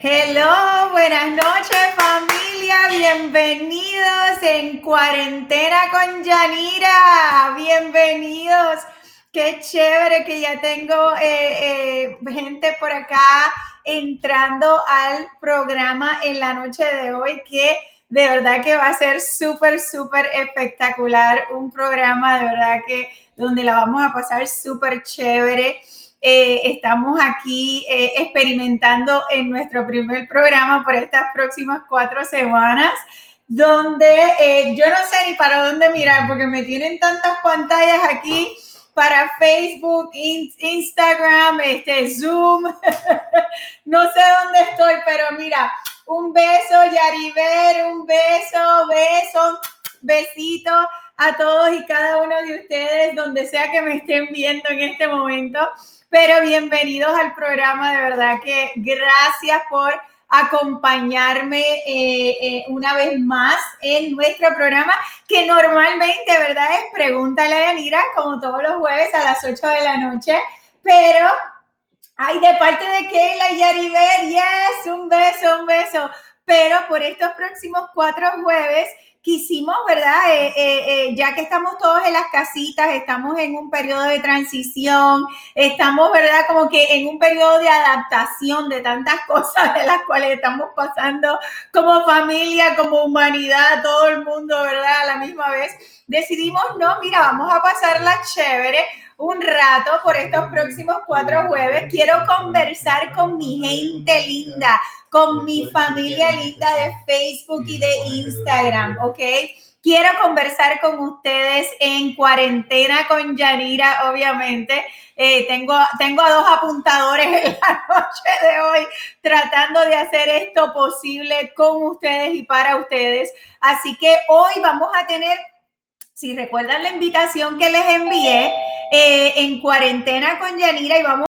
Hello, buenas noches familia, bienvenidos en cuarentena con Yanira, bienvenidos. Qué chévere que ya tengo eh, eh, gente por acá entrando al programa en la noche de hoy, que de verdad que va a ser súper, súper espectacular, un programa de verdad que donde la vamos a pasar súper chévere. Eh, estamos aquí eh, experimentando en nuestro primer programa por estas próximas cuatro semanas, donde eh, yo no sé ni para dónde mirar, porque me tienen tantas pantallas aquí para Facebook, Instagram, este, Zoom. no sé dónde estoy, pero mira, un beso, Yariver, un beso, beso, besito a todos y cada uno de ustedes, donde sea que me estén viendo en este momento. Pero bienvenidos al programa, de verdad que gracias por acompañarme eh, eh, una vez más en nuestro programa, que normalmente, ¿verdad? Es Pregúntale a Yanira, como todos los jueves a las 8 de la noche, pero, ay, de parte de Keila y Yariver, yes, un beso, un beso, pero por estos próximos cuatro jueves quisimos, ¿verdad? Eh, eh, eh, ya que estamos todos en las casitas, estamos en un periodo de transición, estamos, ¿verdad? Como que en un periodo de adaptación de tantas cosas de las cuales estamos pasando como familia, como humanidad, todo el mundo, ¿verdad? A la misma vez, decidimos, no, mira, vamos a pasarla chévere un rato por estos próximos cuatro jueves. Quiero conversar con mi gente linda, con mi familia linda de Facebook y de Instagram, ¿ok? Quiero conversar con ustedes en cuarentena con Yanira, obviamente. Eh, tengo, tengo a dos apuntadores en la noche de hoy tratando de hacer esto posible con ustedes y para ustedes. Así que hoy vamos a tener si recuerdan la invitación que les envié eh, en cuarentena con Yanira y vamos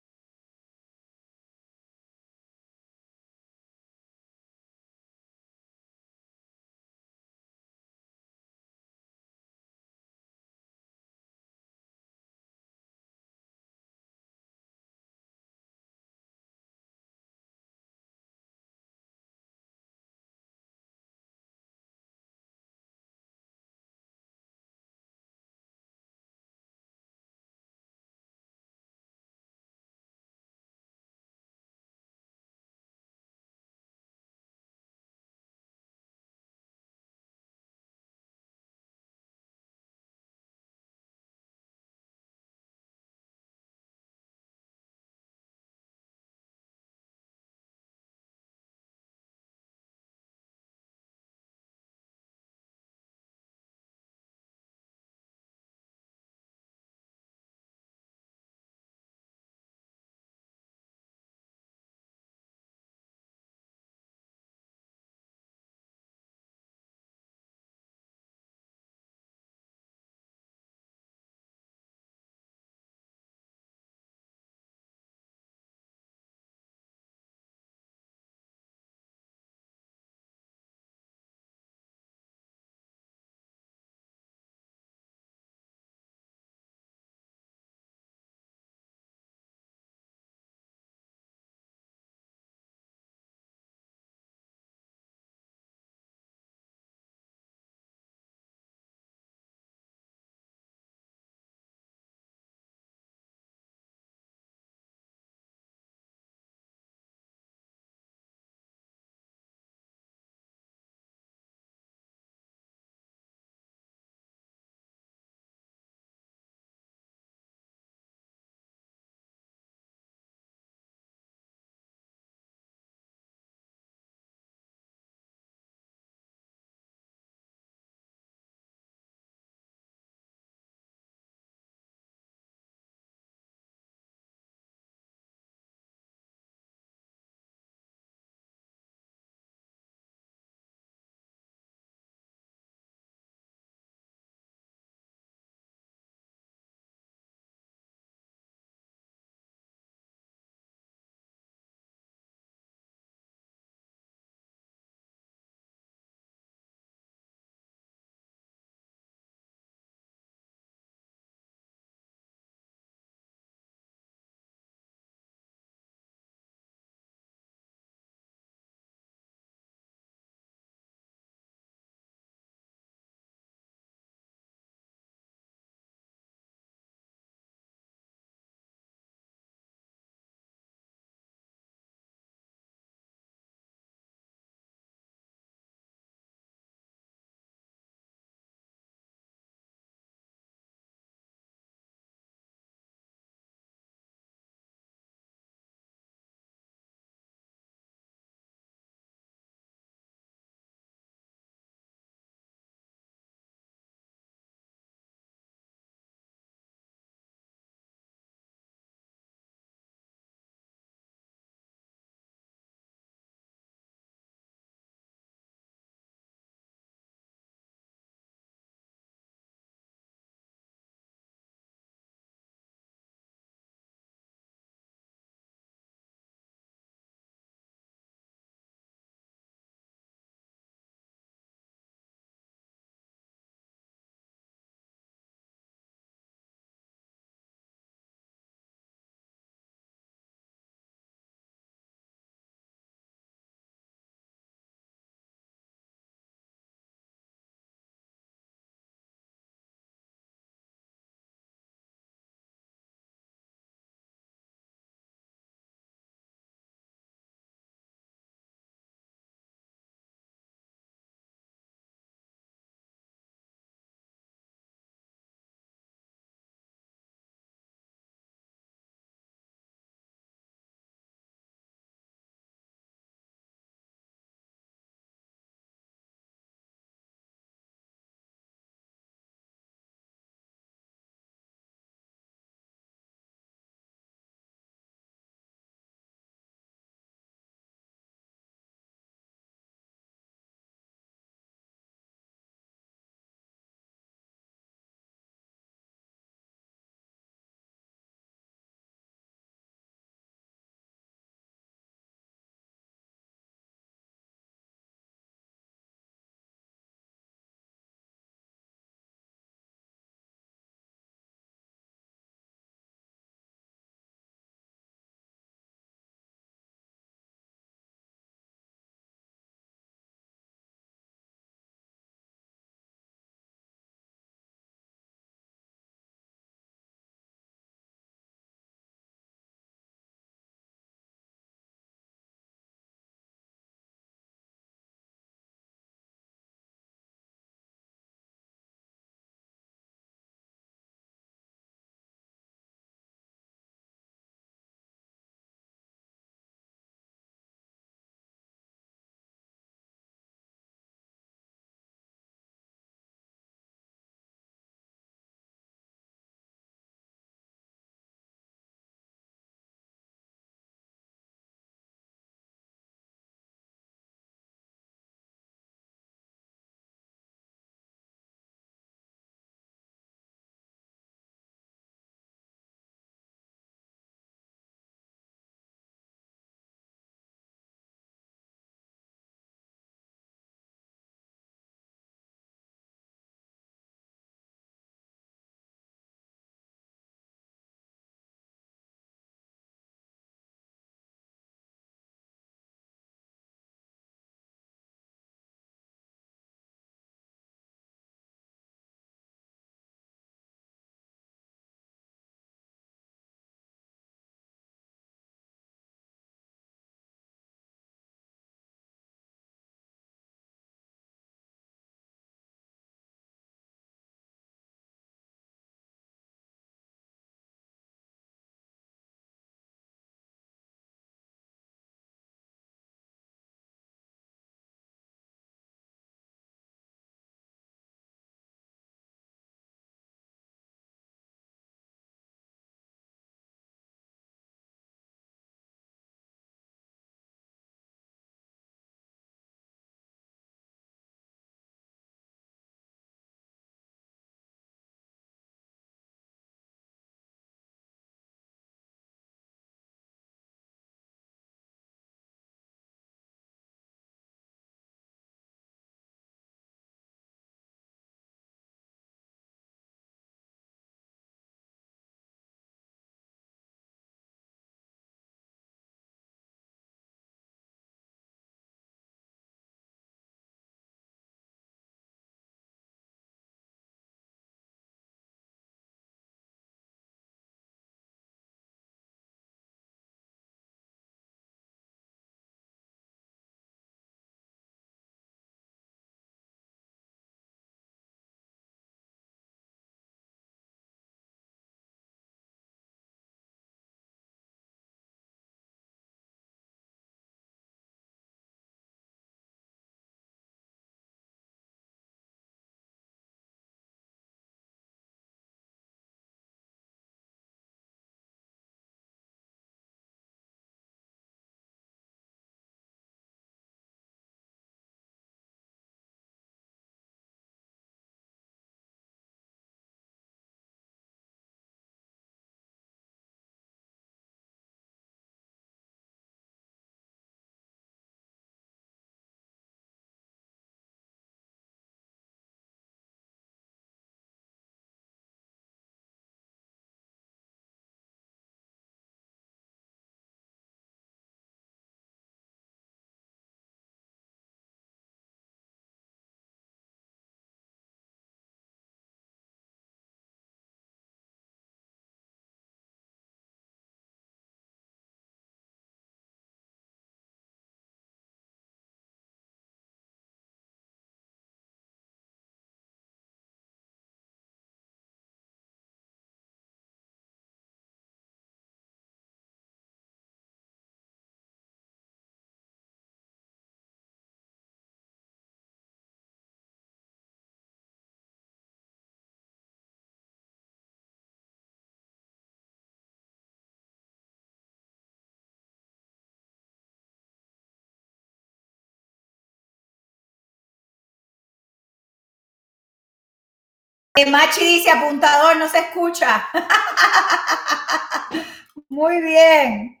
Machi dice apuntador, no se escucha. Muy bien.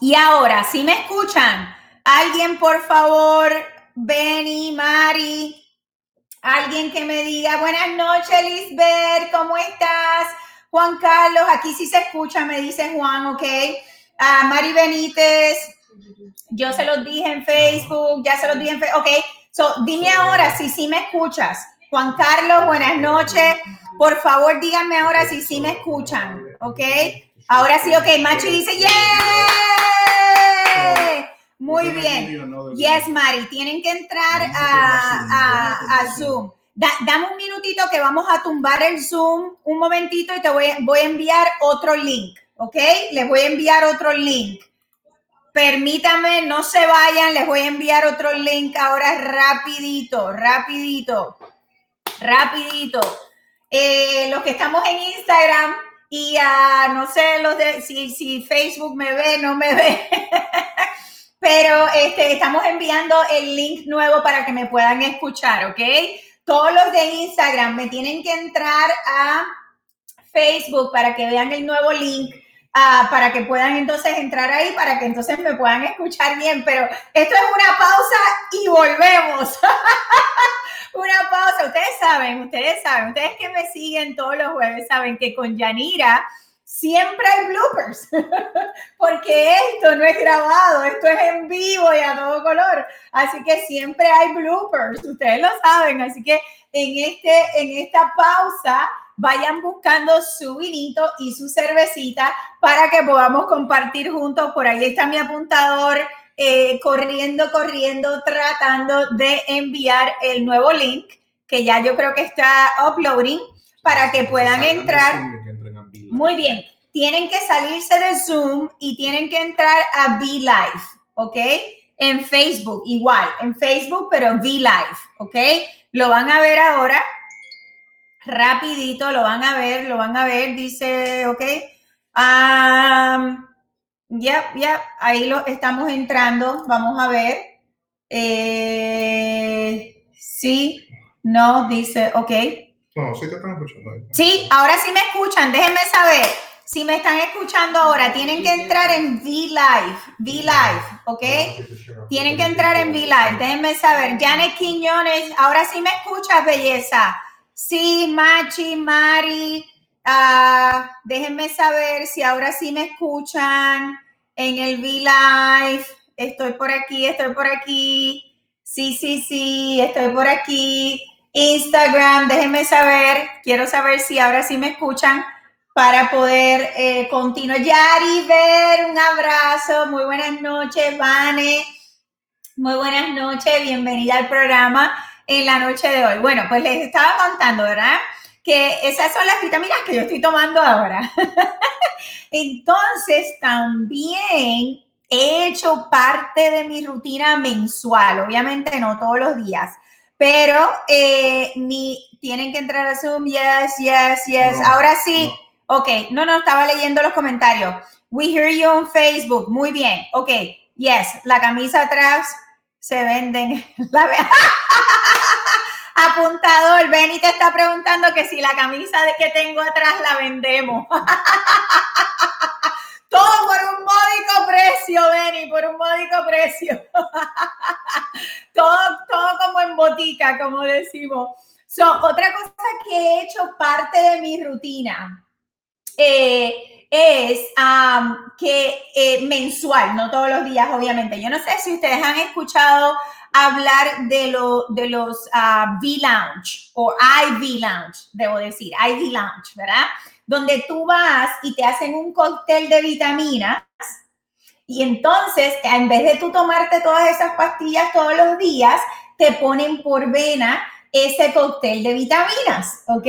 Y ahora, si me escuchan, alguien por favor, Benny, Mari, alguien que me diga buenas noches, Lisbeth, ¿cómo estás? Juan Carlos, aquí sí se escucha, me dice Juan, ok. Uh, Mari Benítez, yo se los dije en Facebook, ya se los dije en Facebook, ok. So, dime ahora si sí me escuchas. Juan Carlos, buenas noches. Por favor, díganme ahora si sí me escuchan, ok. Ahora sí, ok. Machi dice, ¡yeah! Muy bien. Yes, Mari, tienen que entrar a, Zoom. dame un minutito que vamos a tumbar el Zoom un momentito y te voy, voy a enviar otro link, ¿ok? Les voy a enviar otro link. Permítame, no se vayan, les voy a enviar otro link ahora rapidito, rapidito, rapidito. Eh, los que estamos en Instagram y uh, no sé los de, si, si Facebook me ve, no me ve. pero este, estamos enviando el link nuevo para que me puedan escuchar, ¿ok? Todos los de Instagram me tienen que entrar a Facebook para que vean el nuevo link, uh, para que puedan entonces entrar ahí, para que entonces me puedan escuchar bien. Pero esto es una pausa y volvemos. una pausa. Ustedes saben, ustedes saben, ustedes que me siguen todos los jueves saben que con Yanira siempre hay bloopers, porque esto no es grabado, esto es en vivo y a todo color, así que siempre hay bloopers, ustedes lo saben, así que en, este, en esta pausa vayan buscando su vinito y su cervecita para que podamos compartir juntos, por ahí está mi apuntador. Eh, corriendo, corriendo, tratando de enviar el nuevo link que ya yo creo que está uploading para que puedan entrar muy bien. Tienen que salirse de Zoom y tienen que entrar a V Live, ¿ok? En Facebook, igual, en Facebook, pero V Live, ¿ok? Lo van a ver ahora. Rapidito, lo van a ver, lo van a ver, dice, ¿ok? ya, ya, ahí lo estamos entrando. Vamos a ver. Eh, sí, no, dice, ok. No, sí te están escuchando. Sí, ahora sí me escuchan, déjenme saber. Si me están escuchando ahora, tienen que entrar en V-Live, V-Live, ¿ok? Tienen que entrar en V-Live, déjenme saber. Janet Quiñones, ahora sí me escuchas, belleza. Sí, Machi, Mari, uh, déjenme saber si ahora sí me escuchan en el V-Live. Estoy por aquí, estoy por aquí. Sí, sí, sí, estoy por aquí. Instagram, déjenme saber, quiero saber si ahora sí me escuchan para poder eh, continuar. Yari, ver, un abrazo, muy buenas noches, Vane, muy buenas noches, bienvenida al programa en la noche de hoy. Bueno, pues les estaba contando, ¿verdad? Que esas son las vitaminas que yo estoy tomando ahora. Entonces, también he hecho parte de mi rutina mensual, obviamente no todos los días pero eh, ni tienen que entrar a Zoom, yes, yes, yes. Ahora sí, ok, no, no, estaba leyendo los comentarios. We hear you on Facebook, muy bien, ok, yes, la camisa atrás se venden. La... Apuntador, Benny te está preguntando que si la camisa que tengo atrás la vendemos. Todo por un módico precio, Benny, por un módico precio. todo, todo como en botica, como decimos. otra cosa que he hecho parte de mi rutina eh, es que eh, mensual, no todos los días, obviamente. Yo no sé si ustedes han escuchado hablar de, lo, de los uh, V-Lounge o IV Lounge, debo decir, IV Lounge, ¿verdad? donde tú vas y te hacen un cóctel de vitaminas y entonces en vez de tú tomarte todas esas pastillas todos los días, te ponen por vena ese cóctel de vitaminas, ¿ok?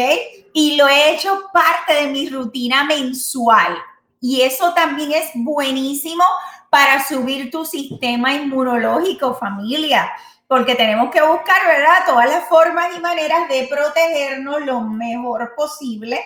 Y lo he hecho parte de mi rutina mensual. Y eso también es buenísimo para subir tu sistema inmunológico, familia, porque tenemos que buscar, ¿verdad? Todas las formas y maneras de protegernos lo mejor posible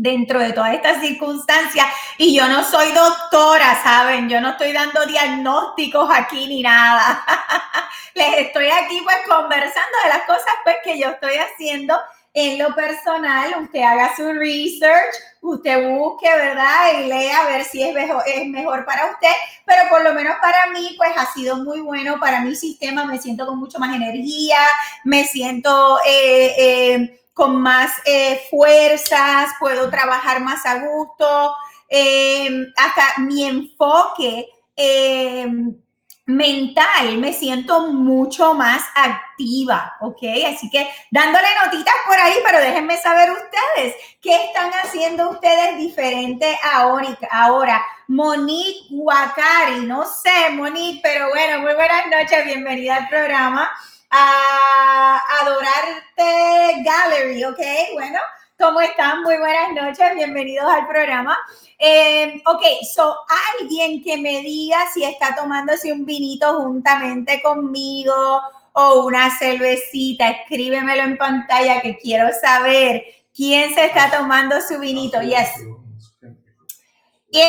dentro de todas estas circunstancias. Y yo no soy doctora, ¿saben? Yo no estoy dando diagnósticos aquí ni nada. Les estoy aquí pues conversando de las cosas pues que yo estoy haciendo en lo personal, usted haga su research, usted busque, ¿verdad? Y lea a ver si es mejor, para usted, pero por lo menos para mí, pues ha sido muy bueno para mi sistema, me siento con mucho más energía, me siento eh, eh, con más eh, fuerzas, puedo trabajar más a gusto, hasta mi enfoque mental me siento mucho más activa, ¿ok? Así que dándole notitas por ahí, pero déjenme saber ustedes, ¿qué están haciendo ustedes diferente ahora? ahora? Monique Wakari, no sé, Monique, pero bueno, muy buenas noches, bienvenida al programa. A Adorarte Gallery, ¿ok? Bueno, ¿cómo están? Muy buenas noches, bienvenidos al programa. Eh, ok, so alguien que me diga si está tomándose un vinito juntamente conmigo o una cervecita, escríbemelo en pantalla que quiero saber quién se está tomando su vinito. Yes. Y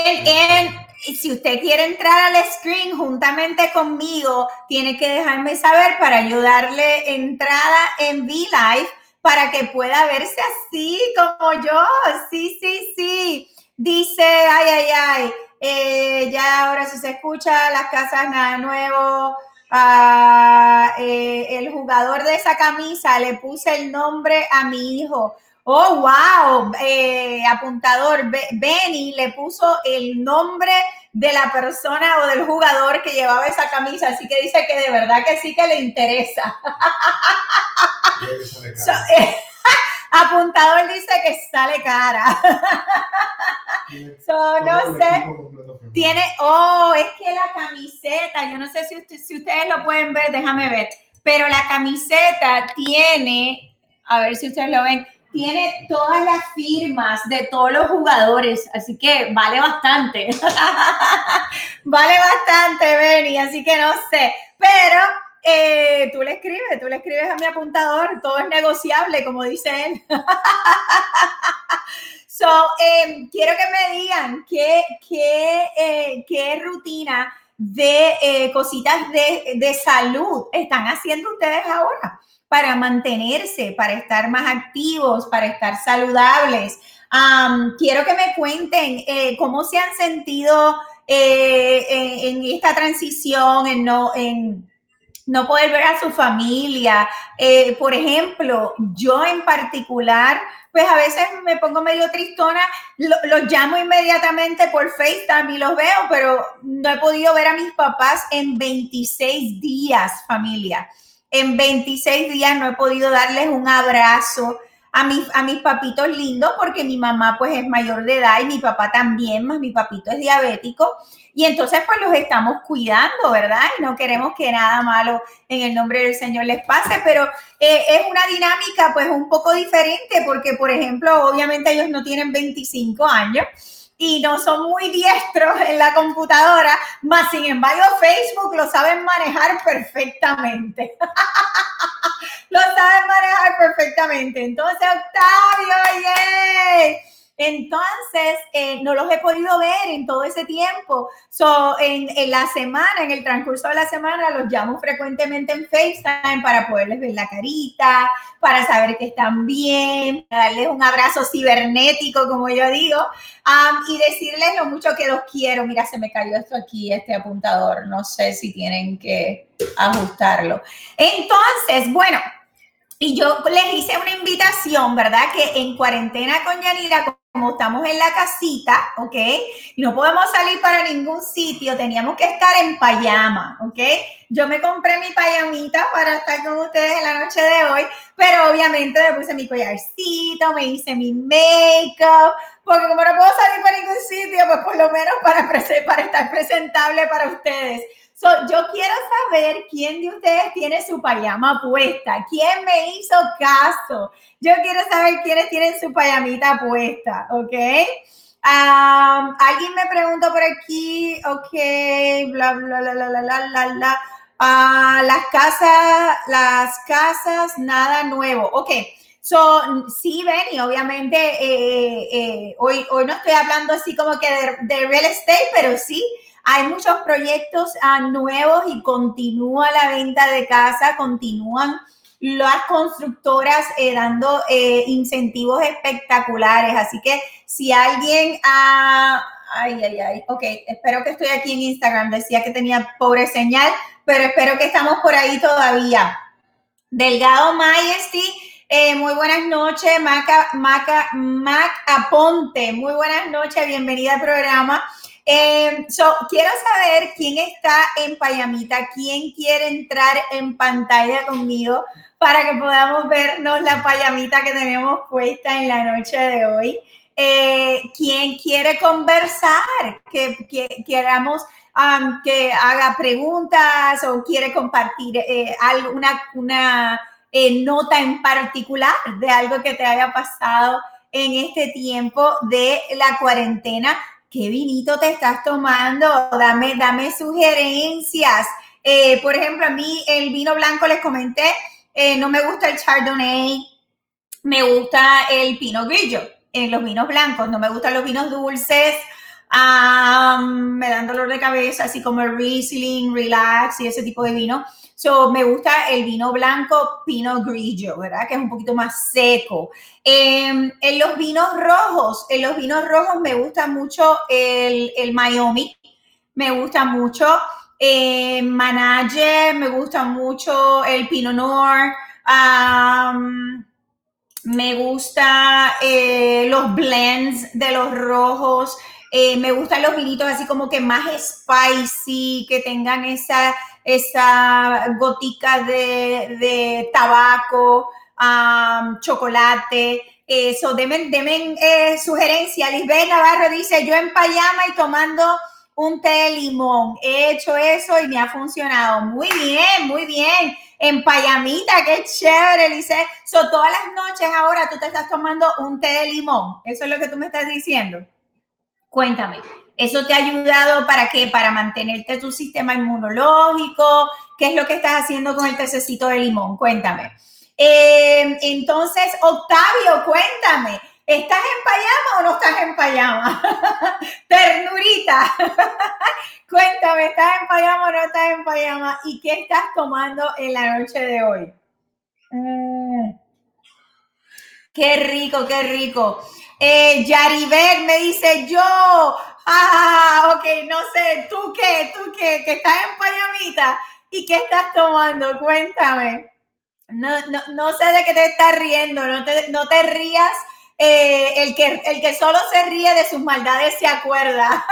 si usted quiere entrar al screen juntamente conmigo, tiene que dejarme saber para ayudarle entrada en V-Live para que pueda verse así como yo. Sí, sí, sí. Dice, ay, ay, ay, eh, ya ahora si se escucha, las casas nada nuevo. Ah, eh, el jugador de esa camisa le puse el nombre a mi hijo. Oh, wow, eh, apuntador, Benny le puso el nombre de la persona o del jugador que llevaba esa camisa, así que dice que de verdad que sí que le interesa. apuntador dice que sale cara. So, no sé. Tiene, oh, es que la camiseta, yo no sé si, si ustedes lo pueden ver, déjame ver, pero la camiseta tiene, a ver si ustedes lo ven, tiene todas las firmas de todos los jugadores, así que vale bastante. vale bastante, Benny, así que no sé, pero eh, tú le escribes, tú le escribes a mi apuntador, todo es negociable, como dice él. So, em, quiero que me digan qué, qué, eh, qué rutina de eh, cositas de, de, salud están haciendo ustedes ahora para mantenerse, para estar más activos, para estar saludables. quiero que me cuenten eh, cómo se han sentido en, en, esta transición, en no, en no poder ver a su familia. por ejemplo, yo en particular, pues a veces me pongo medio tristona, los llamo inmediatamente por FaceTime y los veo, pero no he podido ver a mis papás en 26 días, familia. En 26 días no he podido darles un abrazo a mis, a mis papitos lindos porque mi mamá pues es mayor de edad y mi papá también, más mi papito es diabético. Y entonces pues los estamos cuidando, ¿verdad? Y no queremos que nada malo en el nombre del Señor les pase, pero eh, es una dinámica pues un poco diferente porque, por ejemplo, obviamente ellos no tienen 25 años y no son muy diestros en la computadora, más sin embargo Facebook lo saben manejar perfectamente. lo saben manejar perfectamente. Entonces, Octavio, ¡yay! Entonces, eh, no los he podido ver en todo ese tiempo. So, en, la semana, en el transcurso de la semana, los llamo frecuentemente en FaceTime para poderles ver la carita, para saber que están bien, para darles un abrazo cibernético, como yo digo, um, y decirles lo mucho que los quiero. Mira, se me cayó esto aquí, este apuntador. No sé si tienen que ajustarlo. Entonces, bueno. Y yo les hice una invitación, ¿verdad? Que en cuarentena con Yanira, como estamos en la casita, ¿ok? Y no podemos salir para ningún sitio, teníamos que estar en payama, ¿ok? Yo me compré mi payamita para estar con ustedes en la noche de hoy, pero obviamente me puse mi collarcito, me hice mi make-up, porque como no puedo salir para ningún sitio, pues por lo menos para, para estar presentable para ustedes yo quiero saber quién de ustedes tiene su payama puesta, quién me hizo caso. Yo quiero saber quiénes tienen su payamita puesta, ¿ok? alguien me preguntó por aquí, ok, bla, bla, bla, bla, bla, bla, bla. Uh, las casas, las casas, nada nuevo. Ok, So, sí, Benny, obviamente, eh, eh, hoy, hoy no estoy hablando así como que de, real estate, pero sí, hay muchos proyectos uh, nuevos y continúa la venta de casa, continúan las constructoras eh, dando eh, incentivos espectaculares. Así que si alguien... Uh, ay, ay, ay, ok, espero que estoy aquí en Instagram. Decía que tenía pobre señal, pero espero que estamos por ahí todavía. Delgado Majesty eh, muy buenas noches, Maca, Maca, Mac Aponte. Muy buenas noches, bienvenida al programa. Eh, quiero saber quién está en Payamita, quién quiere entrar en pantalla conmigo para que podamos vernos la payamita que tenemos puesta en la noche de hoy. Eh, ¿Quién quiere conversar? Que, que queramos um, que haga preguntas o quiere compartir eh, alguna una eh, nota en particular de algo que te haya pasado en este tiempo de la cuarentena. ¿Qué vinito te estás tomando? Dame, dame sugerencias. Eh, por ejemplo, a mí el vino blanco les comenté, eh, no me gusta el Chardonnay, me gusta el Pinot Grillo en los vinos blancos, no me gustan los vinos dulces, me dan dolor de cabeza, así como el Riesling, Relax y ese tipo de vino. So, me gusta el vino blanco Pinot Grigio, ¿verdad? Que es un poquito más seco. Em, en los vinos rojos, en los vinos rojos me gusta mucho el, el Miami, me gusta mucho eh, Manager, me gusta mucho el Pinot Noir, me gusta eh, los blends de los rojos, eh, me gustan los vinitos así como que más spicy, que tengan esa esa gotica de, tabaco, chocolate. Eso, demen, demen eh, sugerencia. Lisbeth Navarro dice, yo en payama y tomando un té de limón. He hecho eso y me ha funcionado. Muy bien, muy bien. En payamita, qué chévere, dice. So, todas las noches ahora tú te estás tomando un té de limón. Eso es lo que tú me estás diciendo. Cuéntame. ¿Eso te ha ayudado para qué? Para mantenerte tu sistema inmunológico. ¿Qué es lo que estás haciendo con el tececito de limón? Cuéntame. Eh, entonces, Octavio, cuéntame. ¿Estás en payama o no estás en payama? Ternurita. Cuéntame, ¿estás en payama o no estás en payama? ¿Y qué estás tomando en la noche de hoy? Mm. Qué rico, qué rico. Eh, Yaribel me dice, yo Ah, ok, no sé, ¿tú qué? ¿Tú qué? Que estás en payamita y qué estás tomando, cuéntame. No, no, no sé de qué te estás riendo, no te, no te rías. Eh, el, que, el que solo se ríe de sus maldades se acuerda.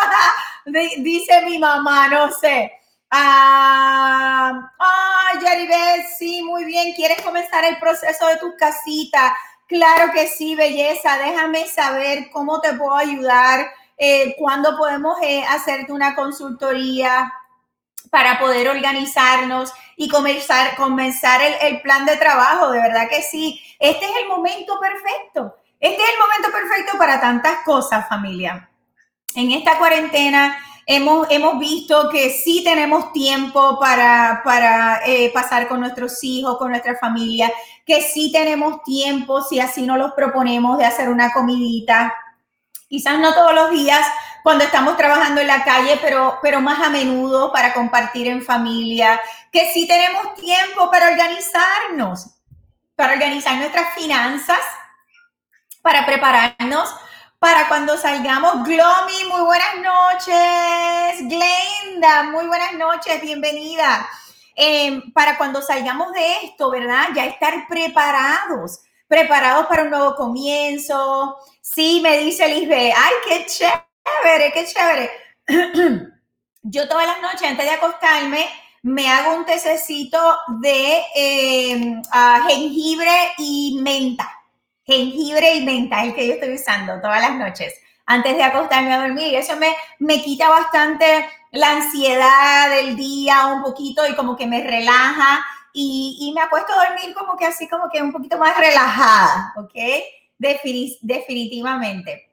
Dice mi mamá, no sé. Ah, ah Yaribel, sí, muy bien. ¿Quieres comenzar el proceso de tu casita? Claro que sí, belleza. Déjame saber cómo te puedo ayudar eh, cuándo podemos eh, hacerte una consultoría para poder organizarnos y comenzar, comenzar el, el, plan de trabajo. De verdad que sí. Este es el momento perfecto. Este es el momento perfecto para tantas cosas, familia. En esta cuarentena hemos, hemos visto que sí tenemos tiempo para, para eh, pasar con nuestros hijos, con nuestra familia, que sí tenemos tiempo, si así nos los proponemos, de hacer una comidita quizás no todos los días cuando estamos trabajando en la calle, pero, pero más a menudo para compartir en familia, que sí tenemos tiempo para organizarnos, para organizar nuestras finanzas, para prepararnos para cuando salgamos. Glomy, muy buenas noches. Glenda, muy buenas noches, bienvenida. Em, para cuando salgamos de esto, ¿verdad? Ya estar preparados, preparados para un nuevo comienzo, Sí, me dice Lisbeth, ay, qué chévere, qué chévere. Yo todas las noches antes de acostarme me hago un tececito de em, ah, jengibre y menta. Jengibre y menta es el que yo estoy usando todas las noches antes de acostarme a dormir. Eso me, me quita bastante la ansiedad del día un poquito y como que me relaja y, y me acuesto a dormir como que así como que un poquito más relajada, ¿ok? Definitivamente.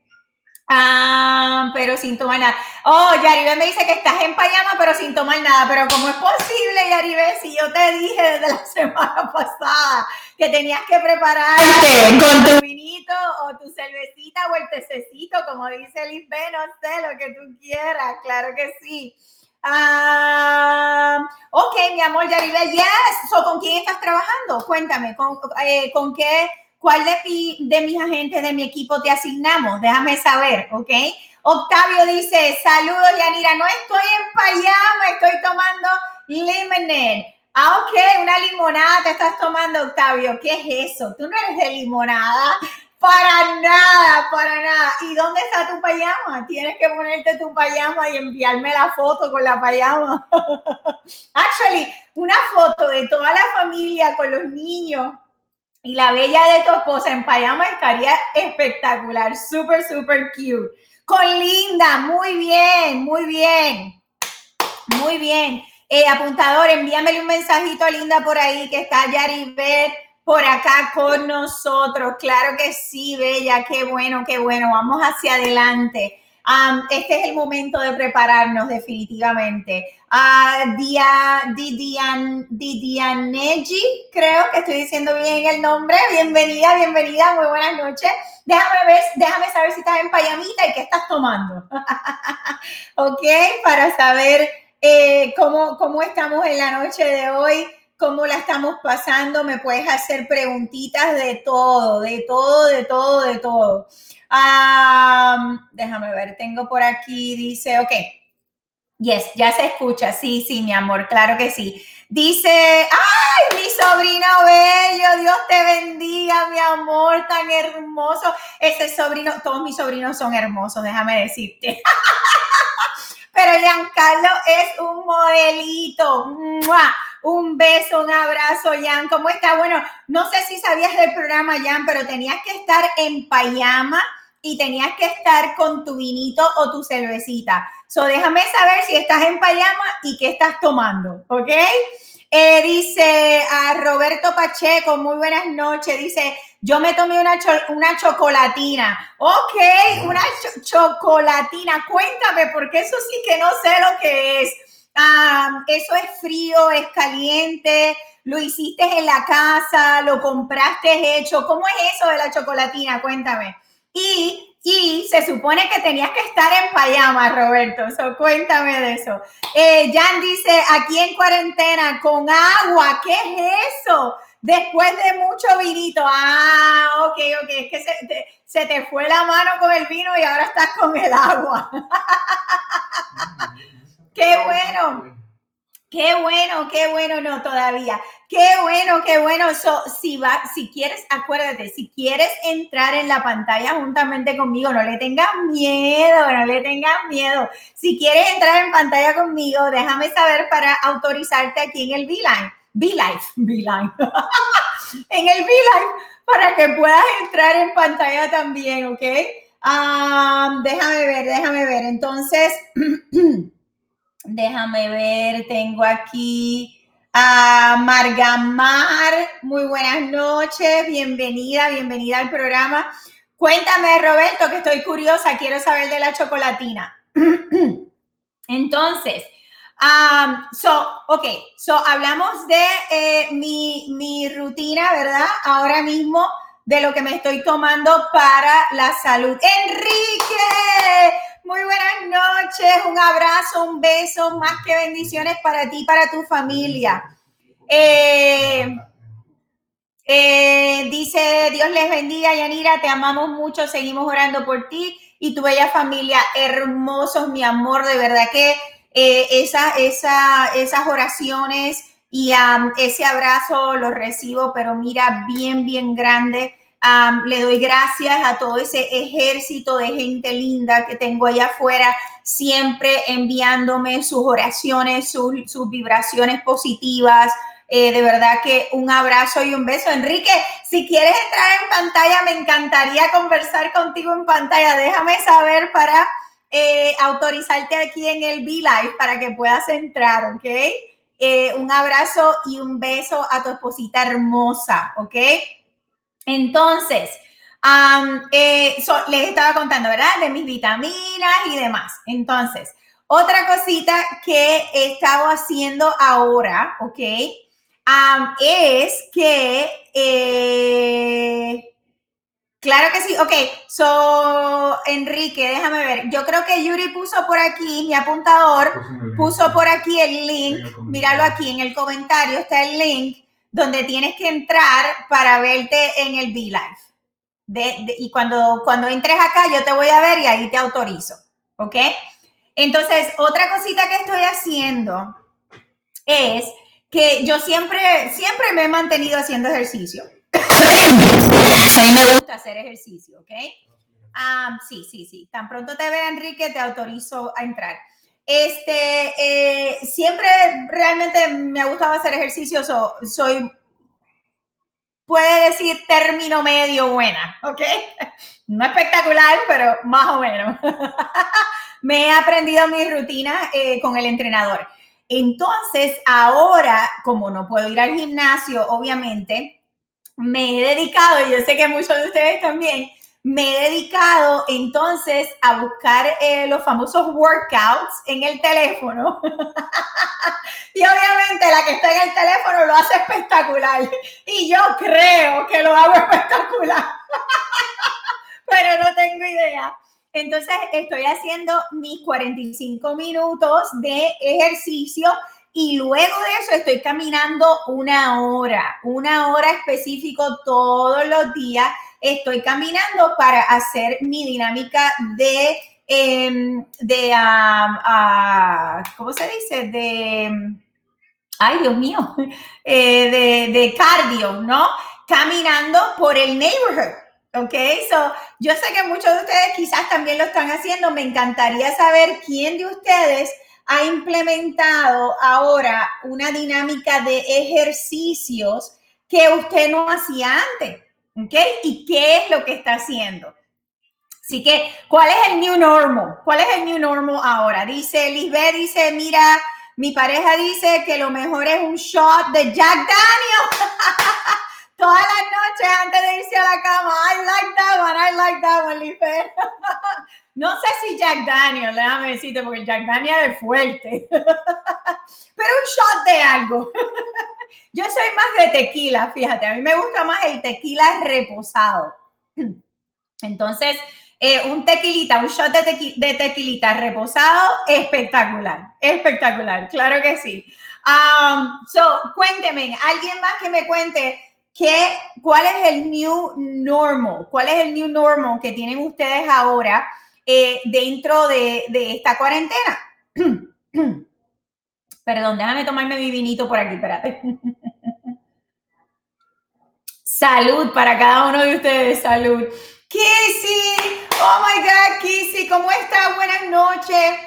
Ah, pero sin tomar nada. Oh, Yaribel me dice que estás en payama, pero sin tomar nada. Pero ¿cómo es posible, Yaribel, si yo te dije desde la semana pasada que tenías que prepararte con tu vinito o tu cervecita o el tececito, como dice Liz no sé, lo que tú quieras, claro que sí. Ah, ok, mi amor, Yaribel, yes. So, ¿Con quién estás trabajando? Cuéntame, ¿con, eh, ¿con qué, cuál de, de mis agentes de mi equipo te asignamos? Déjame saber, ¿ok? Octavio dice, saludos, Yanira, no estoy en payama, estoy tomando lemonade. Ah, ok, una limonada te estás tomando, Octavio. ¿Qué es eso? Tú no eres de limonada. Para nada, para nada. ¿Y dónde está tu payama? Tienes que ponerte tu payama y enviarme la foto con la payama. Actually, una foto de toda la familia con los niños y la bella de tu esposa en payama estaría espectacular. Súper, súper cute. Con Linda, muy bien, muy bien. Muy bien. Eh, apuntador, envíamele un mensajito Linda por ahí que está Yaribet por acá con nosotros. Claro que sí, Bella, qué bueno, qué bueno. Vamos hacia adelante. Este es el momento de prepararnos definitivamente. Uh, Dia, Didian, creo que estoy diciendo bien el nombre. Bienvenida, bienvenida, muy buenas noches. Déjame ver, déjame saber si estás en payamita y qué estás tomando. ok, para saber eh, cómo, cómo estamos en la noche de hoy cómo la estamos pasando, me puedes hacer preguntitas de todo, de todo, de todo, de todo. déjame ver, tengo por aquí, dice, ok. Yes, ya se escucha, sí, sí, mi amor, claro que sí. Dice, ay, mi sobrino bello, Dios te bendiga, mi amor, tan hermoso. Ese sobrino, todos mis sobrinos son hermosos, déjame decirte. Pero Giancarlo es un modelito. Un beso, un abrazo, Jan. ¿Cómo está? Bueno, no sé si sabías del programa, Jan, pero tenías que estar en payama y tenías que estar con tu vinito o tu cervecita. So, déjame saber si estás en payama y qué estás tomando, ¿ok? Eh, dice a Roberto Pacheco, muy buenas noches. Dice, yo me tomé una, una chocolatina. Ok, una chocolatina. Cuéntame, porque eso sí que no sé lo que es. Ah, eso es frío, es caliente, lo hiciste en la casa, lo compraste hecho. ¿Cómo es eso de la chocolatina? Cuéntame. Y y se supone que tenías que estar en payama, Roberto. So, cuéntame de eso. Eh, Jan dice, aquí en cuarentena, con agua. ¿Qué es eso? Después de mucho vinito. Ah, ok, ok. Es que se te, se te fue la mano con el vino y ahora estás con el agua. Qué bueno. Qué bueno, qué bueno, no todavía. Qué bueno, qué bueno. si, va, si quieres, acuérdate, si quieres entrar en la pantalla juntamente conmigo, no le tengas miedo, no le tengas miedo. Si quieres entrar en pantalla conmigo, déjame saber para autorizarte aquí en el V-Line. V-Life, V-Line. en el V-Life para que puedas entrar en pantalla también, ¿ok? Ah, déjame ver, déjame ver. Entonces, déjame ver, tengo aquí a Margamar, muy buenas noches, bienvenida, bienvenida al programa. Cuéntame, Roberto, que estoy curiosa, quiero saber de la chocolatina. Entonces, so, ok, so hablamos de eh, mi, mi rutina, ¿verdad? Ahora mismo de lo que me estoy tomando para la salud. Enrique, muy buenas noches, un abrazo, un beso, más que bendiciones para ti y para tu familia. Eh, eh, dice, Dios les bendiga, Yanira, te amamos mucho, seguimos orando por ti y tu bella familia, hermosos, mi amor, de verdad que eh, esa, esas oraciones y ese abrazo lo recibo, pero mira, bien, bien grande le doy gracias a todo ese ejército de gente linda que tengo allá afuera, siempre enviándome sus oraciones, sus, vibraciones positivas. Eh, de verdad que un abrazo y un beso. Enrique, si quieres entrar en pantalla, me encantaría conversar contigo en pantalla. Déjame saber para eh, autorizarte aquí en el V-Live para que puedas entrar, ¿ok? Eh, un abrazo y un beso a tu esposita hermosa, ¿ok? Entonces, eh, les estaba contando, ¿verdad? De mis vitaminas y demás. Entonces, otra cosita que he estado haciendo ahora, ¿ok? um, es que, eh, claro que sí, ok, so, Enrique, déjame ver, yo creo que Yuri puso por aquí, mi apuntador, puso por aquí el link, míralo aquí en el comentario, está el link donde tienes que entrar para verte en el V-Live. y cuando, cuando entres acá, yo te voy a ver y ahí te autorizo, ¿ok? Entonces, otra cosita que estoy haciendo es que yo siempre, siempre me he mantenido haciendo ejercicio. a mí me gusta hacer ejercicio, ¿ok? Ah, sí, sí, sí. Tan pronto te vea Enrique, te autorizo a entrar. Este, eh, siempre realmente me ha gustado hacer ejercicio, soy, puede decir, término medio buena, ¿ok? No espectacular, pero más o menos. me he aprendido mi rutina eh, con el entrenador. Entonces, ahora, como no puedo ir al gimnasio, obviamente, me he dedicado, y yo sé que muchos de ustedes también, me he dedicado entonces a buscar eh, los famosos workouts en el teléfono. y obviamente la que está en el teléfono lo hace espectacular. Y yo creo que lo hago espectacular. Pero no tengo idea. Entonces estoy haciendo mis 45 minutos de ejercicio y luego de eso estoy caminando una hora, una hora específico todos los días. Estoy caminando para hacer mi dinámica de, em, de ¿cómo se dice? De, ay Dios mío, eh, de, de cardio, ¿no? Caminando por el neighborhood. Ok, so yo sé que muchos de ustedes quizás también lo están haciendo. Me encantaría saber quién de ustedes ha implementado ahora una dinámica de ejercicios que usted no hacía antes. ¿Ok? ¿Y qué es lo que está haciendo? Así que, ¿cuál es el new normal? ¿Cuál es el new normal ahora? Dice Lisbeth, dice, mira, mi pareja dice que lo mejor es un shot de Jack Daniel. todas las noches antes de irse a la cama. I like that one, I like that one, Lifer. No sé si Jack Daniel, déjame decirte, porque Jack Daniel es fuerte. Pero un shot de algo. Yo soy más de tequila, fíjate, a mí me gusta más el tequila reposado. Entonces, eh, un tequilita, un shot de, de, tequilita reposado, espectacular, espectacular, claro que sí. Um, so, cuénteme, alguien más que me cuente ¿Qué, ¿Cuál es el new normal? ¿Cuál es el new normal que tienen ustedes ahora eh, dentro de, esta cuarentena? Perdón, déjame tomarme mi vinito por aquí, espérate. Salud para cada uno de ustedes, salud. Kissy, oh my God, Kissy, ¿cómo estás? Buenas noches.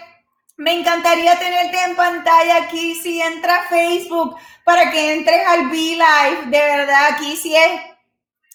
Me encantaría tenerte en pantalla aquí. Si entra a Facebook para que entres al V-Live. De verdad, sí es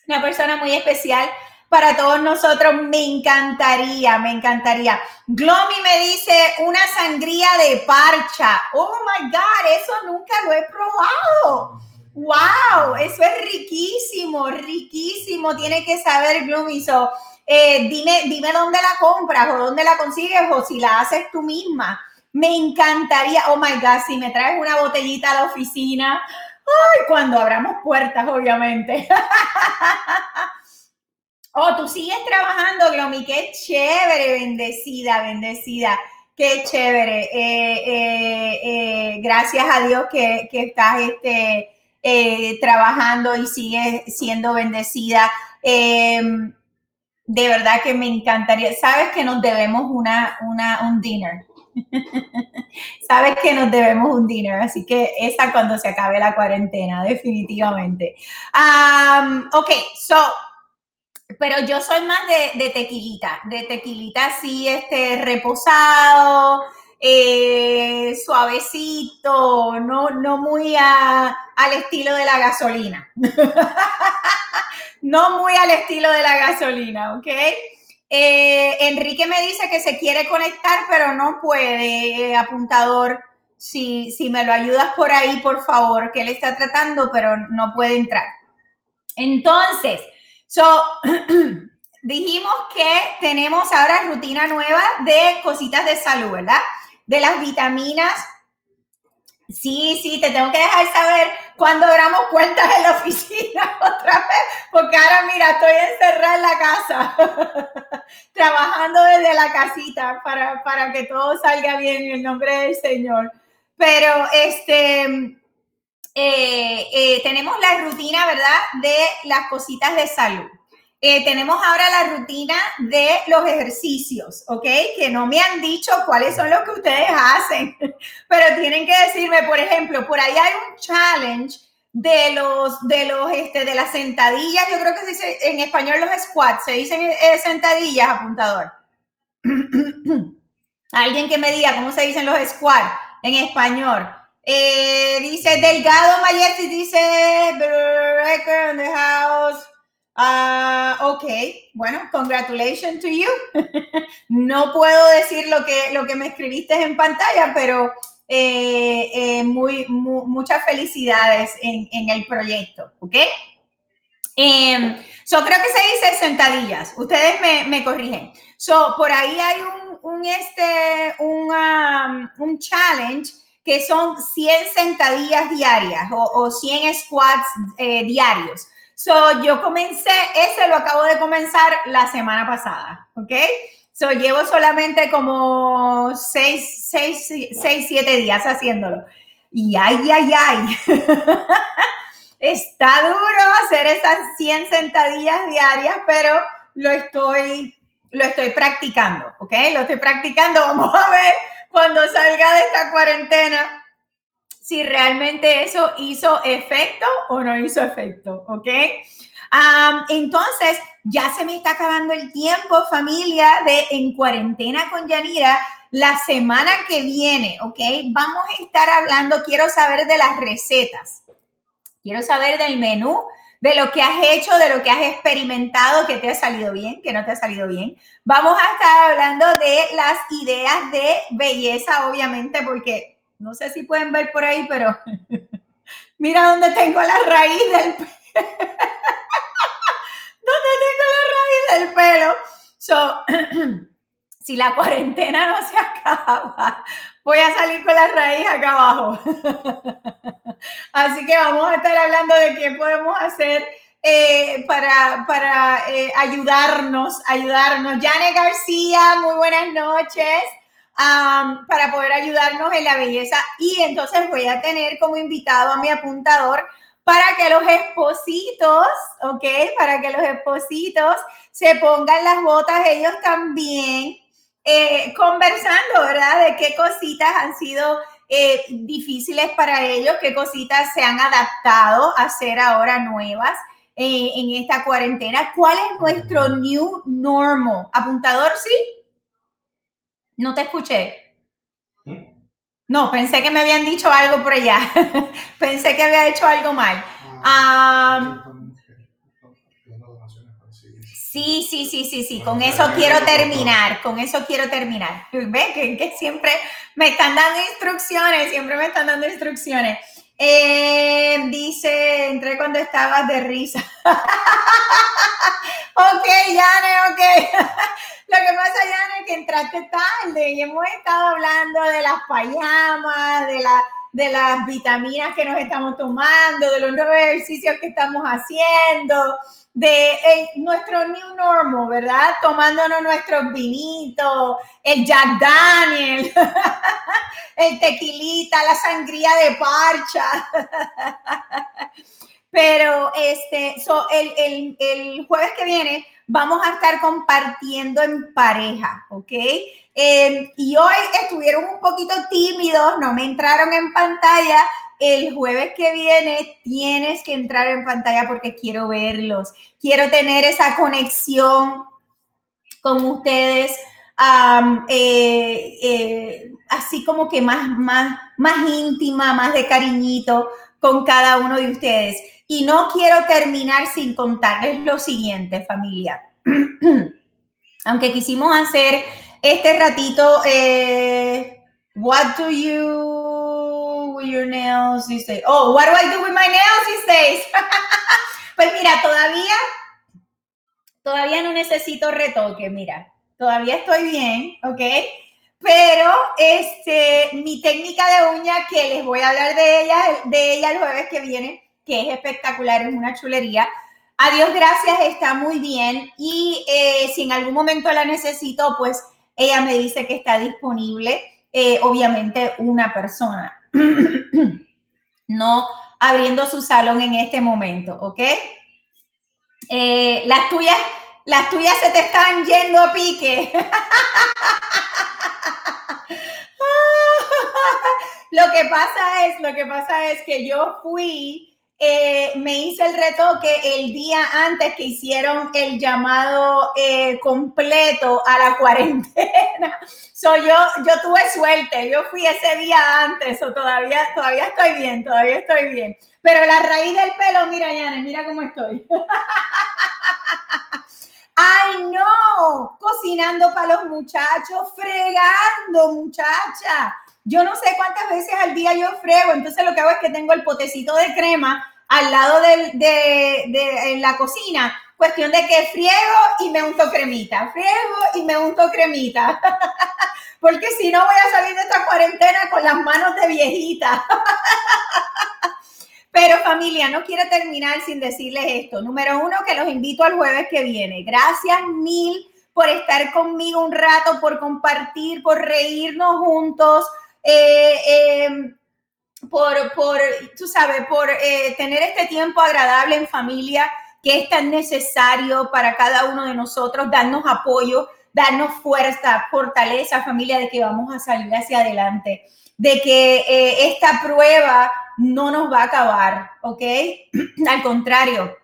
una persona muy especial para todos nosotros. Me encantaría, me encantaría. Glomy me dice una sangría de parcha. Oh my God, eso nunca lo he probado. Wow, eso es riquísimo, riquísimo. Tiene que saber Glomy. So, eh, dime, dime dónde la compras o dónde la consigues o si la haces tú misma. Me encantaría, oh my God, si me traes una botellita a la oficina, ay, cuando abramos puertas, obviamente. oh, tú sigues trabajando, Glomi, qué chévere, bendecida, bendecida. Qué chévere. Eh, eh, eh, gracias a Dios que, que estás este, trabajando y sigues siendo bendecida. Em, de verdad que me encantaría. Sabes que nos debemos una, una, un dinner. Sabes que nos debemos un dinner, así que esa cuando se acabe la cuarentena, definitivamente. ok, so, pero yo soy más de, tequilita, de tequilita así, este, reposado, eh, suavecito, no, no muy al estilo de la gasolina. no muy al estilo de la gasolina, ¿ok? Eh, Enrique me dice que se quiere conectar, pero no puede, eh, apuntador. Si, si me lo ayudas por ahí, por favor, que él está tratando, pero no puede entrar. Entonces, so, dijimos que tenemos ahora rutina nueva de cositas de salud, ¿verdad? De las vitaminas Sí, sí, te tengo que dejar saber cuando abramos cuentas en la oficina otra vez, porque ahora mira, estoy encerrada en la casa, trabajando desde la casita para, para que todo salga bien en el nombre del Señor. Pero este, eh, eh, tenemos la rutina, ¿verdad? De las cositas de salud. Eh, tenemos ahora la rutina de los ejercicios, ¿ok? Que no me han dicho cuáles son los que ustedes hacen, pero tienen que decirme, por ejemplo, por ahí hay un challenge de los, de los, este, de las sentadillas, yo creo que se dice en español los squats, se dicen sentadillas, apuntador. Alguien que me diga cómo se dicen los squats en español. Eh, dice Delgado Mayetti, dice Breaker in the house. Ah, ok, bueno, congratulations to you. no puedo decir lo que, lo que me escribiste en pantalla, pero eh, eh, muy, muchas felicidades en, en, el proyecto, ¿ok? Eh, so, creo que se dice sentadillas. Ustedes me, me corrigen. So, por ahí hay un este, un, um, un, challenge que son 100 sentadillas diarias o, o 100 squats eh, diarios. So, yo comencé, ese lo acabo de comenzar la semana pasada, ¿ok? So, llevo solamente como 6, 6, 6, 7 días haciéndolo. Y ay, ay, ay. Está duro hacer esas 100 sentadillas diarias, pero lo estoy, lo estoy practicando, ¿ok? Lo estoy practicando. Vamos a ver cuando salga de esta cuarentena si realmente eso hizo efecto o no hizo efecto, ¿ok? Um, entonces, ya se me está acabando el tiempo, familia, de En Cuarentena con Yanira. La semana que viene, ¿ok? Vamos a estar hablando, quiero saber de las recetas, quiero saber del menú, de lo que has hecho, de lo que has experimentado, que te ha salido bien, que no te ha salido bien. Vamos a estar hablando de las ideas de belleza, obviamente, porque no sé si pueden ver por ahí, pero mira dónde tengo la raíz del pelo. ¿Dónde tengo la raíz del pelo? So, si la cuarentena no se acaba, voy a salir con la raíz acá abajo. Así que vamos a estar hablando de qué podemos hacer eh, para, para eh, ayudarnos, ayudarnos. Yane García, muy buenas noches para poder ayudarnos en la belleza. Y entonces voy a tener como invitado a mi apuntador para que los espositos, ¿ok? Para que los espositos se pongan las botas ellos también, eh, conversando, ¿verdad? De qué cositas han sido eh, difíciles para ellos, qué cositas se han adaptado a ser ahora nuevas. Eh, en esta cuarentena, ¿cuál es nuestro new normal? Apuntador, sí. No te escuché. No, pensé que me habían dicho algo por allá. pensé que había hecho algo mal. Ah, sí, sí, sí, sí, sí. Con eso quiero terminar. Con eso quiero terminar. ¿Ves? Que, que, siempre me están dando instrucciones. Siempre me están dando instrucciones. Eh, dice, entré cuando estabas de risa. ok, Yane, ok. Lo que pasa, Yana, es que entraste tarde y hemos estado hablando de las payamas, de, la, de las vitaminas que nos estamos tomando, de los nuevos ejercicios que estamos haciendo, de nuestro new normal, ¿verdad? Tomándonos nuestros vinitos, el Jack Daniel, el tequilita, la sangría de parcha. Pero este, so, el, el, el jueves que viene vamos a estar compartiendo en pareja, ¿ok? Eh, y hoy estuvieron un poquito tímidos, no me entraron en pantalla. El jueves que viene tienes que entrar en pantalla porque quiero verlos. Quiero tener esa conexión con ustedes, eh, eh, así como que más, más, más íntima, más de cariñito con cada uno de ustedes. Y no quiero terminar sin contarles lo siguiente, familia. Aunque quisimos hacer este ratito, eh, what do you with your nails these days? Oh, what do I do with my nails these days? pues mira, todavía, todavía no necesito retoque, mira, todavía estoy bien, ¿ok? pero este, mi técnica de uña, que les voy a hablar de ella, de ella el jueves que viene, que es espectacular, es una chulería. A Dios gracias, está muy bien. Y eh, si en algún momento la necesito, pues ella me dice que está disponible. Eh, obviamente una persona, no abriendo su salón en este momento, ¿ok? Eh, las tuyas, las tuyas se te están yendo a pique. lo que pasa es, lo que pasa es que yo fui, eh, me hice el retoque el día antes que hicieron el llamado eh, completo a la cuarentena. So, yo, yo tuve suerte, yo fui ese día antes, o todavía, todavía estoy bien, todavía estoy bien. Pero la raíz del pelo, mira, Yane, mira cómo estoy. ¡Ay, no! Cocinando para los muchachos, fregando, muchacha. Yo no sé cuántas veces al día yo frego, entonces lo que hago es que tengo el potecito de crema al lado de, la cocina. Cuestión de que friego y me unto cremita, friego y me unto cremita. Porque si no voy a salir de esta cuarentena con las manos de viejita. Pero familia, no quiero terminar sin decirles esto. Número uno, que los invito al jueves que viene. Gracias mil por estar conmigo un rato, por compartir, por reírnos juntos, eh, eh, por, por, tú sabes, por eh, tener este tiempo agradable en familia que es tan necesario para cada uno de nosotros, darnos apoyo, darnos fuerza, fortaleza, familia, de que vamos a salir hacia adelante, de que esta prueba no nos va a acabar, ¿ok? Al contrario,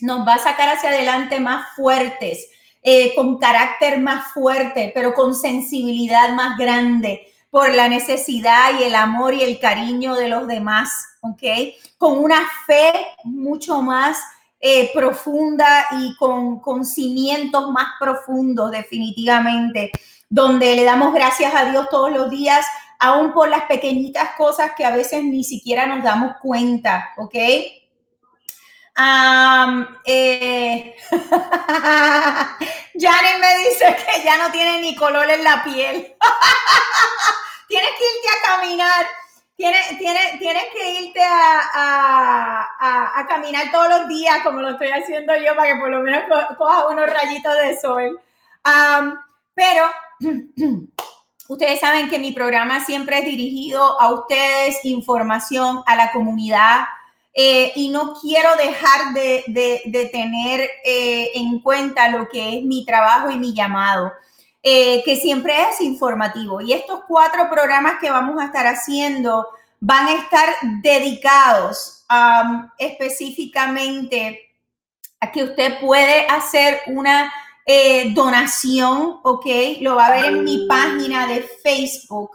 nos va a sacar hacia adelante más fuertes, eh, con carácter más fuerte, pero con sensibilidad más grande por la necesidad y el amor y el cariño de los demás, ¿ok? Con una fe mucho más eh, profunda y con, con cimientos más profundos, definitivamente, donde le damos gracias a Dios todos los días aún por las pequeñitas cosas que a veces ni siquiera nos damos cuenta, ¿ok? Um, eh, Janet me dice que ya no tiene ni color en la piel. tienes que irte a caminar. Tienes, tienes, tienes que irte a, a, caminar todos los días, como lo estoy haciendo yo, para que por lo menos coja unos rayitos de sol. Um, pero Ustedes saben que mi programa siempre es dirigido a ustedes, información a la comunidad, eh, y no quiero dejar de, tener eh, en cuenta lo que es mi trabajo y mi llamado, eh, que siempre es informativo. Y estos cuatro programas que vamos a estar haciendo van a estar dedicados específicamente a que usted puede hacer una donación, ok, lo va a ver en mi página de Facebook.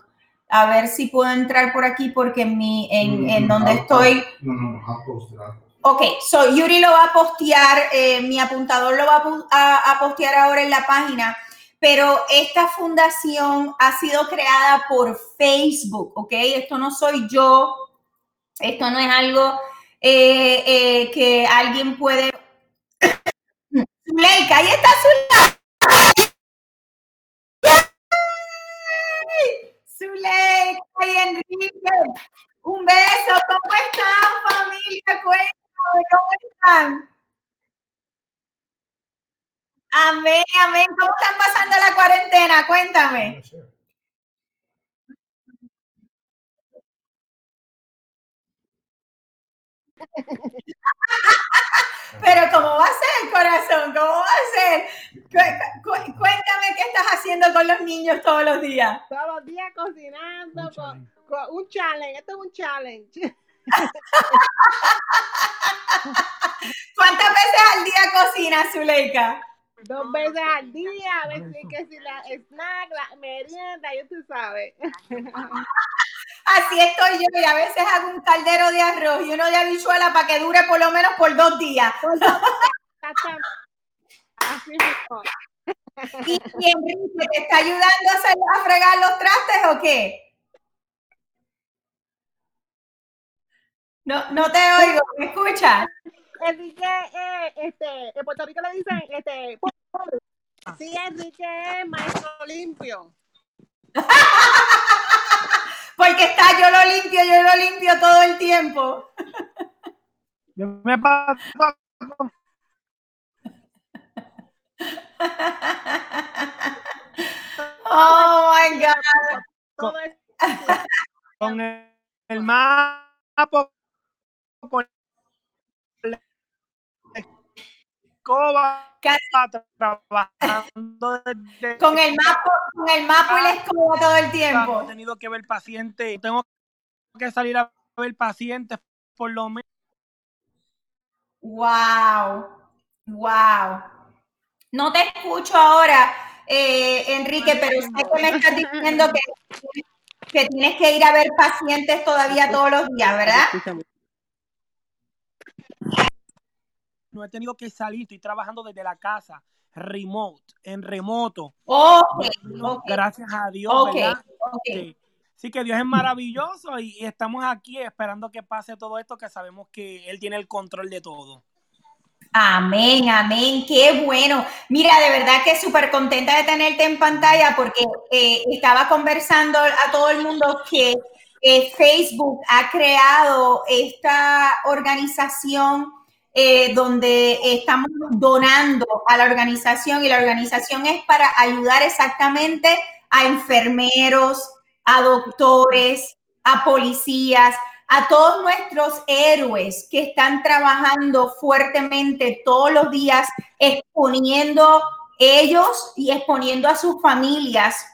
A ver si puedo entrar por aquí porque en, mi, en, en donde estoy. No, no, no, Ok, so Yuri lo va a postear, eh, mi apuntador lo va a, a, postear ahora en la página, pero esta fundación ha sido creada por Facebook, ¿ok? Esto no soy yo, esto no es algo eh, que alguien puede Zuleika, ahí está Zuleika. Zuleika y Enrique. Un beso. ¿Cómo están, familia? Cuéntame, ¿cómo están? Amén, amén. ¿Cómo están pasando la cuarentena? Cuéntame. Pero ¿cómo va a ser, corazón? ¿Cómo va a ser? cuéntame qué estás haciendo con los niños todos los días. Todos los días cocinando con, un challenge. Esto es un challenge. ¿Cuántas veces al día cocinas, Zuleika? Dos veces al día, a ver si que si la snack, la merienda, yo tú sabes. Así estoy yo y a veces hago un caldero de arroz y uno de habichuela para que dure por lo menos por dos días. Así ¿Y, Enrique te está ayudando a, a fregar los trastes o qué? No, no te oigo, ¿me escuchas? Enrique, eh, este, en Puerto Rico le dicen, este, sí, Enrique es maestro limpio. Porque está, yo lo limpio, yo lo limpio todo el tiempo. Yo me paso Oh my God. Es con el, el mapa, con escoba, Ca- trabajando desde Con el mapo, con el mapo y la escoba todo el tiempo. he tenido que ver pacientes, tengo que salir a ver pacientes por lo menos. Wow, wow. No te escucho ahora, eh, Enrique, pero sé que me estás diciendo que, que tienes que ir a ver pacientes todavía todos los días, ¿verdad? No he tenido que salir, estoy trabajando desde la casa, remote, en remoto. Gracias a Dios, ¿verdad? Sí. Que Dios es maravilloso y, y estamos aquí esperando que pase todo esto, que sabemos que Él tiene el control de todo. Amén, amén, qué bueno. Mira, de verdad que súper contenta de tenerte en pantalla porque eh, estaba conversando a todo el mundo que eh, Facebook ha creado esta organización eh, donde estamos donando a la organización y la organización es para ayudar exactamente a enfermeros, a doctores, a policías, a todos nuestros héroes que están trabajando fuertemente todos los días, exponiendo ellos y exponiendo a sus familias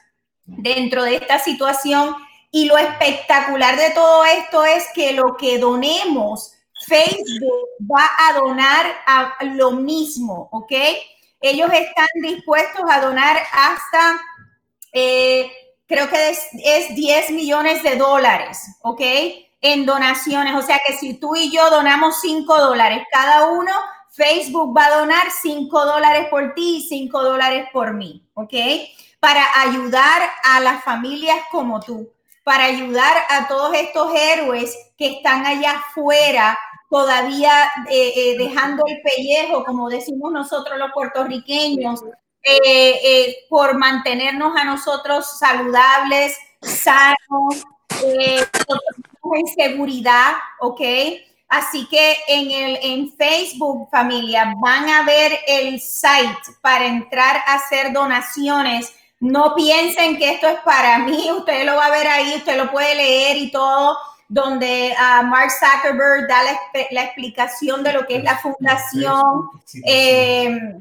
dentro de esta situación. Y lo espectacular de todo esto es que lo que donemos, Facebook va a donar a lo mismo, ¿ok? Ellos están dispuestos a donar hasta, eh, creo que es, es 10 millones de dólares, ¿ok? En donaciones. O sea que si tú y yo donamos 5 dólares cada uno, Facebook va a donar 5 dólares por ti y 5 dólares por mí, ¿ok? Para ayudar a las familias como tú, para ayudar a todos estos héroes que están allá afuera todavía eh, eh, dejando el pellejo, como decimos nosotros los puertorriqueños, eh, por mantenernos a nosotros saludables, sanos, en seguridad, ¿ok? Así que en, el, en Facebook, familia, van a ver el site para entrar a hacer donaciones. No piensen que esto es para mí, usted lo va a ver ahí, usted lo puede leer y todo, donde uh, Mark Zuckerberg da la, la, explicación de lo que es la fundación. Eh,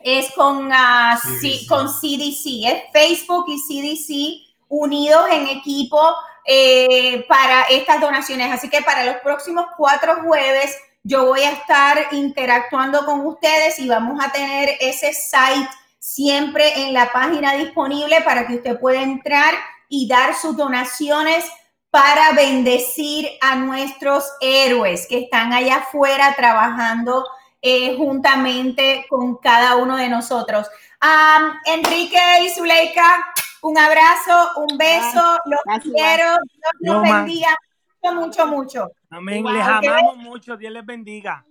es con, uh, C, con CDC, es Facebook y CDC unidos en equipo eh, para estas donaciones. Así que para los próximos cuatro jueves yo voy a estar interactuando con ustedes y vamos a tener ese site siempre en la página disponible para que usted pueda entrar y dar sus donaciones para bendecir a nuestros héroes que están allá afuera trabajando eh, juntamente con cada uno de nosotros. Um, Enrique y Zuleika, un abrazo, un beso, los Gracias. quiero, Dios No, los man. bendiga mucho, mucho, mucho. Amén. Les amamos mucho. Dios les bendiga.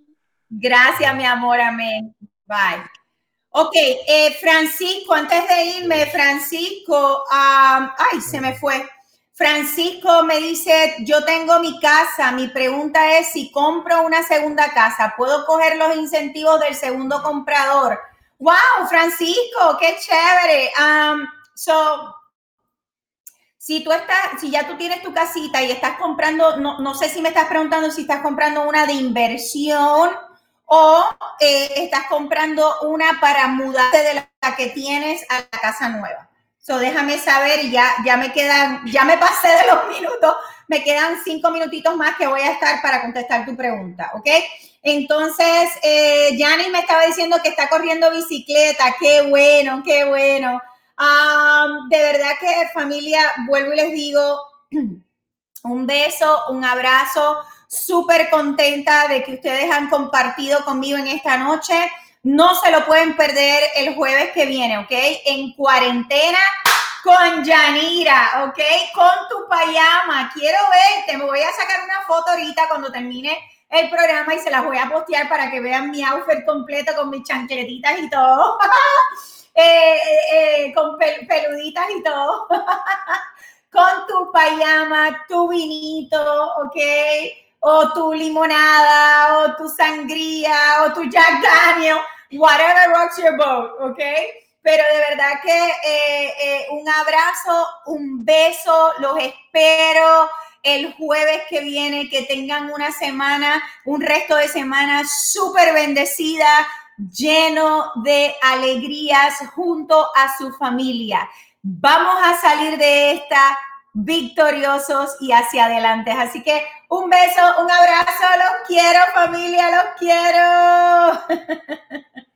Gracias, mi amor, amén. Bye. Ok, eh, Francisco, antes de irme, Francisco, um, ay, se me fue. Francisco me dice, yo tengo mi casa, mi pregunta es si compro una segunda casa, ¿puedo coger los incentivos del segundo comprador? Wow, Francisco, qué chévere. Um, so, si tú estás, si ya tú tienes tu casita y estás comprando, no, no sé si me estás preguntando si estás comprando una de inversión o eh, estás comprando una para mudarte de la que tienes a la casa nueva. So, déjame saber, ya, ya me quedan, ya me pasé de los minutos, me quedan cinco minutitos más que voy a estar para contestar tu pregunta, ¿ok? Entonces, eh, Yanis me estaba diciendo que está corriendo bicicleta, qué bueno, qué bueno. Um, de verdad que familia, vuelvo y les digo, un beso, un abrazo, súper contenta de que ustedes han compartido conmigo en esta noche. No se lo pueden perder el jueves que viene, ¿ok? En cuarentena con Yanira, ¿ok? Con tu payama. Quiero verte. Me voy a sacar una foto ahorita cuando termine el programa y se las voy a postear para que vean mi outfit completo con mis chancletitas y todo. eh, eh, con pel- peluditas y todo, con tu payama, tu vinito, ¿ok? O tu limonada, o tu sangría, o tu Jack Daniel, whatever rocks your boat, ¿ok? Pero de verdad que eh, eh, un abrazo, un beso, los espero el jueves que viene, que tengan una semana, un resto de semana súper bendecida, lleno de alegrías junto a su familia. Vamos a salir de esta victoriosos y hacia adelante. Así que un beso, un abrazo, los quiero familia, los quiero.